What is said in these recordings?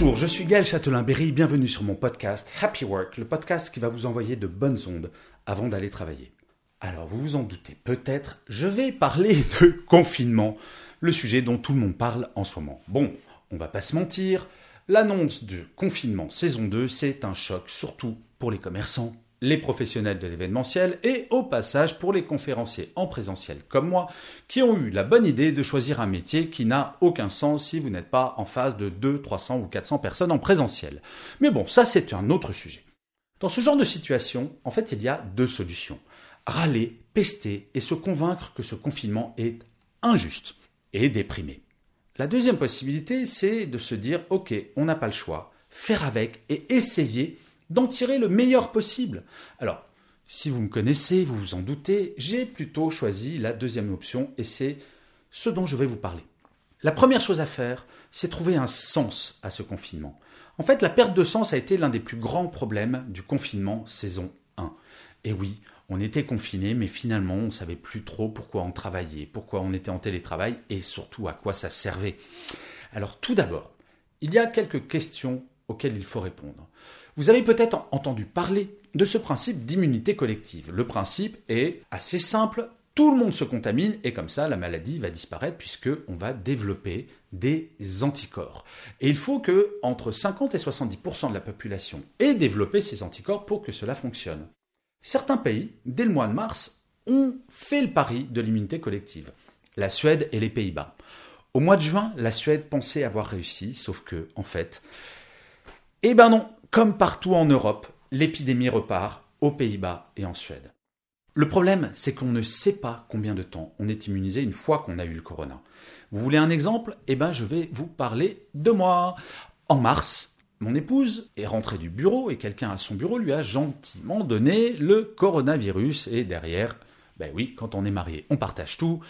Bonjour, je suis Gaël Châtelain-Berry, bienvenue sur mon podcast Happy Work, le podcast qui va vous envoyer de bonnes ondes avant d'aller travailler. Alors vous vous en doutez peut-être, je vais parler de confinement, le sujet dont tout le monde parle en ce moment. Bon, on va pas se mentir, l'annonce du confinement saison 2, c'est un choc surtout pour les commerçants, les professionnels de l'événementiel et au passage pour les conférenciers en présentiel comme moi qui ont eu la bonne idée de choisir un métier qui n'a aucun sens si vous n'êtes pas en face de 2, 300 ou 400 personnes en présentiel. Mais bon, ça c'est un autre sujet. Dans ce genre de situation, en fait, il y a deux solutions. Râler, pester et se convaincre que ce confinement est injuste et déprimé. La deuxième possibilité, c'est de se dire, ok, on n'a pas le choix, faire avec et essayer d'en tirer le meilleur possible. Alors, si vous me connaissez, vous vous en doutez, j'ai plutôt choisi la deuxième option et c'est ce dont je vais vous parler. La première chose à faire, c'est trouver un sens à ce confinement. En fait, la perte de sens a été l'un des plus grands problèmes du confinement saison 1. Et oui, on était confiné, mais finalement, on ne savait plus trop pourquoi on travaillait, pourquoi on était en télétravail et surtout à quoi ça servait. Alors, tout d'abord, il y a quelques questions auxquelles il faut répondre. Vous avez peut-être entendu parler de ce principe d'immunité collective. Le principe est assez simple, tout le monde se contamine et comme ça la maladie va disparaître puisque on va développer des anticorps. Et il faut que entre 50 et 70% de la population ait développé ces anticorps pour que cela fonctionne. Certains pays, dès le mois de mars, ont fait le pari de l'immunité collective. La Suède et les Pays-Bas. Au mois de juin, la Suède pensait avoir réussi, sauf que, en fait, eh ben non, comme partout en Europe, l'épidémie repart aux Pays-Bas et en Suède. Le problème, c'est qu'on ne sait pas combien de temps on est immunisé une fois qu'on a eu le corona. Vous voulez un exemple? Eh bien, je vais vous parler de moi. En mars, mon épouse est rentrée du bureau et quelqu'un à son bureau lui a gentiment donné le coronavirus. Et derrière, ben oui, quand on est marié, on partage tout.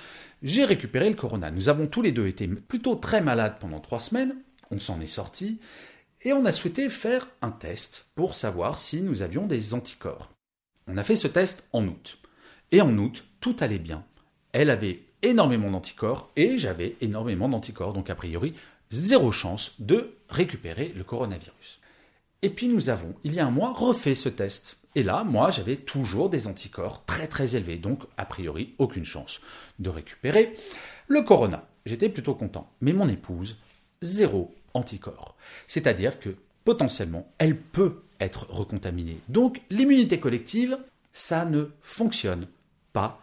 J'ai récupéré le corona. Nous avons tous les deux été plutôt très malades pendant trois semaines. On s'en est sorti et on a souhaité faire un test pour savoir si nous avions des anticorps. On a fait ce test en août. Et en août, tout allait bien. Elle avait énormément d'anticorps et j'avais énormément d'anticorps, donc a priori, zéro chance de récupérer le coronavirus. Et puis nous avons, il y a un mois, refait ce test. Et là, moi, j'avais toujours des anticorps très très élevés, donc a priori, aucune chance de récupérer le corona. J'étais plutôt content. Mais mon épouse, zéro anticorps. C'est-à-dire que potentiellement, elle peut être recontaminée. Donc l'immunité collective, ça ne fonctionne pas.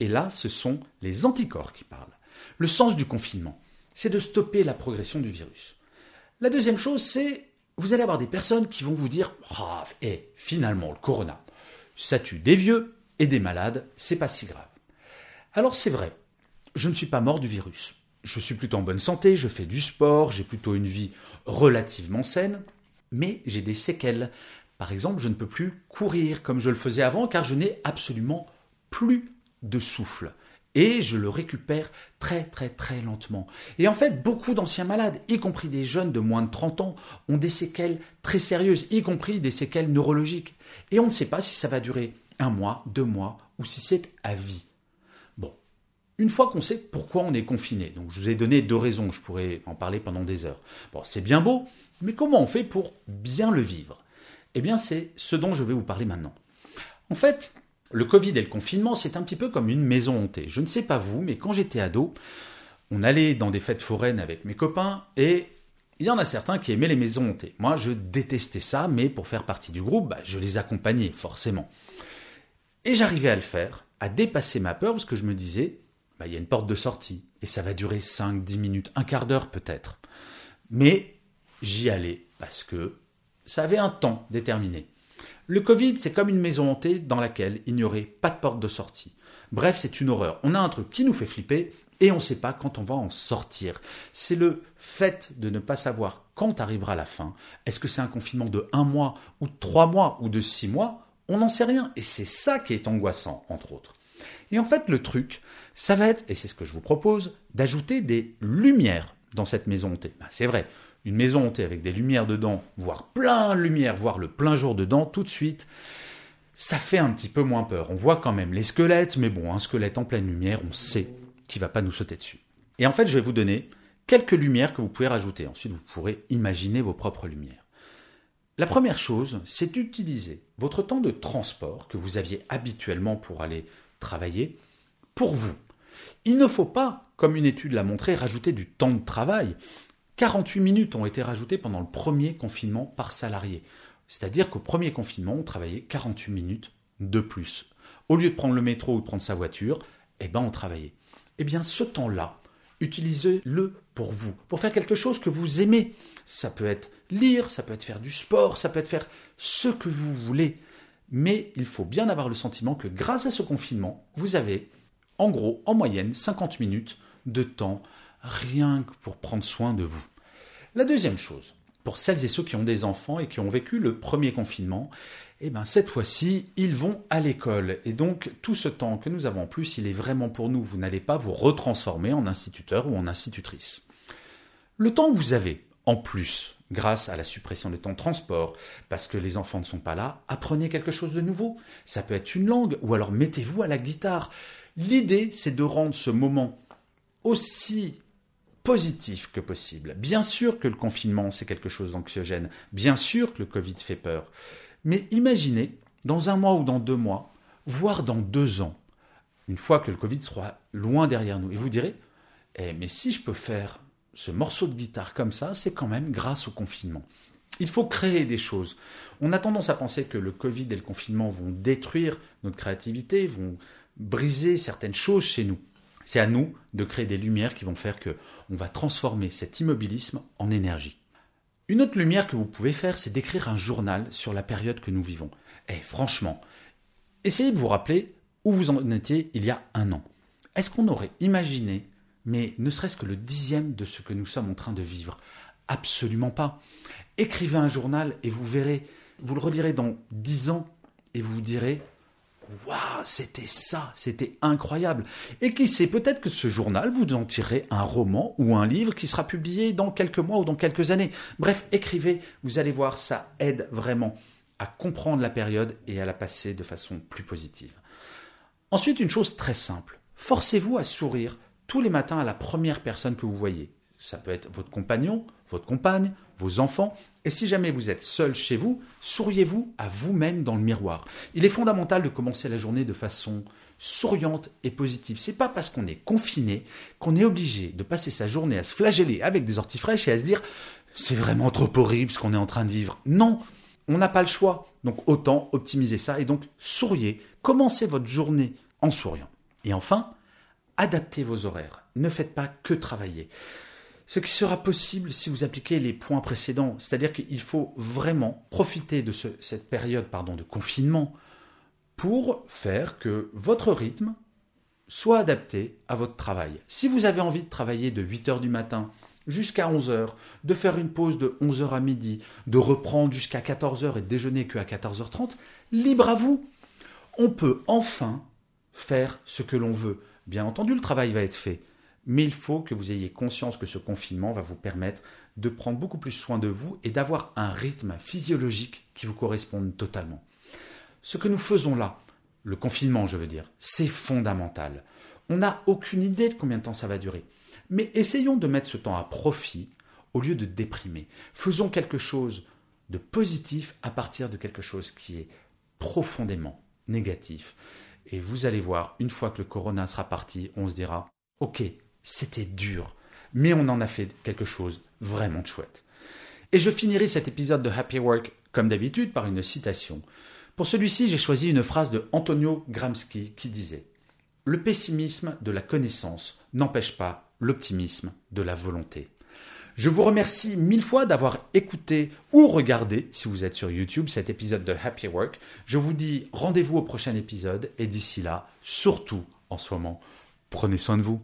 Et là, ce sont les anticorps qui parlent. Le sens du confinement, c'est de stopper la progression du virus. La deuxième chose, c'est vous allez avoir des personnes qui vont vous dire ah, et finalement le corona, ça tue des vieux et des malades, c'est pas si grave. Alors c'est vrai, je ne suis pas mort du virus je suis plutôt en bonne santé, je fais du sport, j'ai plutôt une vie relativement saine, mais j'ai des séquelles. Par exemple, je ne peux plus courir comme je le faisais avant car je n'ai absolument plus de souffle. Et je le récupère très très très lentement. Et en fait, beaucoup d'anciens malades, y compris des jeunes de moins de 30 ans, ont des séquelles très sérieuses, y compris des séquelles neurologiques. Et on ne sait pas si ça va durer un mois, deux mois, ou si c'est à vie. Une fois qu'on sait pourquoi on est confiné, donc je vous ai donné deux raisons, je pourrais en parler pendant des heures. Bon, c'est bien beau, mais comment on fait pour bien le vivre? Eh bien, c'est ce dont je vais vous parler maintenant. En fait, le Covid et le confinement, c'est un petit peu comme une maison hantée. Je ne sais pas vous, mais quand j'étais ado, on allait dans des fêtes foraines avec mes copains et il y en a certains qui aimaient les maisons hantées. Moi, je détestais ça, mais pour faire partie du groupe, bah, je les accompagnais, forcément. Et j'arrivais à le faire, à dépasser ma peur, parce que je me disais, bah, il y a une porte de sortie, et ça va durer 5, 10 minutes, un quart d'heure peut-être. Mais j'y allais parce que ça avait un temps déterminé. Le Covid, c'est comme une maison hantée dans laquelle il n'y aurait pas de porte de sortie. Bref, c'est une horreur. On a un truc qui nous fait flipper et on ne sait pas quand on va en sortir. C'est le fait de ne pas savoir quand arrivera la fin. Est-ce que c'est un confinement de un mois ou de trois mois ou de six mois? On n'en sait rien. Et c'est ça qui est angoissant, entre autres. Et en fait, le truc, ça va être, et c'est ce que je vous propose, d'ajouter des lumières dans cette maison hantée. Ben, c'est vrai, une maison hantée avec des lumières dedans, voire plein de lumière, voire le plein jour dedans, tout de suite, ça fait un petit peu moins peur. On voit quand même les squelettes, mais bon, un squelette en pleine lumière, on sait qu'il va pas nous sauter dessus. Et en fait, je vais vous donner quelques lumières que vous pouvez rajouter. Ensuite, vous pourrez imaginer vos propres lumières. La première chose, c'est d'utiliser votre temps de transport que vous aviez habituellement pour aller travailler pour vous. Il ne faut pas, comme une étude l'a montré, rajouter du temps de travail. 48 minutes ont été rajoutées pendant le premier confinement par salarié. C'est-à-dire qu'au premier confinement, on travaillait 48 minutes de plus. Au lieu de prendre le métro ou de prendre sa voiture, eh ben on travaillait. Eh bien ce temps-là, utilisez-le pour vous, pour faire quelque chose que vous aimez. Ça peut être lire, ça peut être faire du sport, ça peut être faire ce que vous voulez. Mais il faut bien avoir le sentiment que grâce à ce confinement, vous avez en gros, en moyenne, 50 minutes de temps rien que pour prendre soin de vous. La deuxième chose, pour celles et ceux qui ont des enfants et qui ont vécu le premier confinement, eh ben cette fois-ci, ils vont à l'école. Et donc, tout ce temps que nous avons en plus, il est vraiment pour nous. Vous n'allez pas vous retransformer en instituteur ou en institutrice. Le temps que vous avez en plus, grâce à la suppression des temps de transport, parce que les enfants ne sont pas là, apprenez quelque chose de nouveau. Ça peut être une langue, ou alors mettez-vous à la guitare. L'idée, c'est de rendre ce moment aussi positif que possible. Bien sûr que le confinement, c'est quelque chose d'anxiogène. Bien sûr que le Covid fait peur. Mais imaginez, dans un mois ou dans deux mois, voire dans deux ans, une fois que le Covid sera loin derrière nous, et vous direz, eh, mais si je peux faire ce morceau de guitare comme ça, c'est quand même grâce au confinement. Il faut créer des choses. On a tendance à penser que le Covid et le confinement vont détruire notre créativité, vont briser certaines choses chez nous. C'est à nous de créer des lumières qui vont faire que on va transformer cet immobilisme en énergie. Une autre lumière que vous pouvez faire, c'est d'écrire un journal sur la période que nous vivons. Et eh, franchement, essayez de vous rappeler où vous en étiez il y a un an. Est-ce qu'on aurait imaginé, mais ne serait-ce que le dixième de ce que nous sommes en train de vivre Absolument pas. Écrivez un journal et vous verrez, vous le relirez dans dix ans et vous vous direz Waouh, c'était ça, c'était incroyable. Et qui sait, peut-être que ce journal, vous en tirerez un roman ou un livre qui sera publié dans quelques mois ou dans quelques années. Bref, écrivez, vous allez voir, ça aide vraiment à comprendre la période et à la passer de façon plus positive. Ensuite, une chose très simple, forcez-vous à sourire tous les matins à la première personne que vous voyez. Ça peut être votre compagnon, votre compagne, vos enfants, et si jamais vous êtes seul chez vous, souriez-vous à vous-même dans le miroir. Il est fondamental de commencer la journée de façon souriante et positive. C'est pas parce qu'on est confiné qu'on est obligé de passer sa journée à se flageller avec des orties fraîches et à se dire c'est vraiment trop horrible ce qu'on est en train de vivre. Non, on n'a pas le choix. Donc autant optimiser ça et donc souriez. Commencez votre journée en souriant. Et enfin, adaptez vos horaires. Ne faites pas que travailler ce qui sera possible si vous appliquez les points précédents. C'est-à-dire qu'il faut vraiment profiter de cette période de confinement pour faire que votre rythme soit adapté à votre travail. Si vous avez envie de travailler de 8h du matin jusqu'à 11h, de faire une pause de 11h à midi, de reprendre jusqu'à 14h et de déjeuner qu'à 14h30, libre à vous. On peut enfin faire ce que l'on veut. Bien entendu, le travail va être fait mais il faut que vous ayez conscience que ce confinement va vous permettre de prendre beaucoup plus soin de vous et d'avoir un rythme physiologique qui vous corresponde totalement. Ce que nous faisons là, le confinement je veux dire, c'est fondamental. On n'a aucune idée de combien de temps ça va durer. Mais essayons de mettre ce temps à profit au lieu de déprimer. Faisons quelque chose de positif à partir de quelque chose qui est profondément négatif. Et vous allez voir, une fois que le corona sera parti, on se dira, OK, c'était dur, mais on en a fait quelque chose vraiment de chouette. Et je finirai cet épisode de Happy Work, comme d'habitude, par une citation. Pour celui-ci, j'ai choisi une phrase de Antonio Gramsci qui disait Le pessimisme de la connaissance n'empêche pas l'optimisme de la volonté. Je vous remercie mille fois d'avoir écouté ou regardé, si vous êtes sur YouTube, cet épisode de Happy Work. Je vous dis rendez-vous au prochain épisode et d'ici là, surtout en ce moment, prenez soin de vous.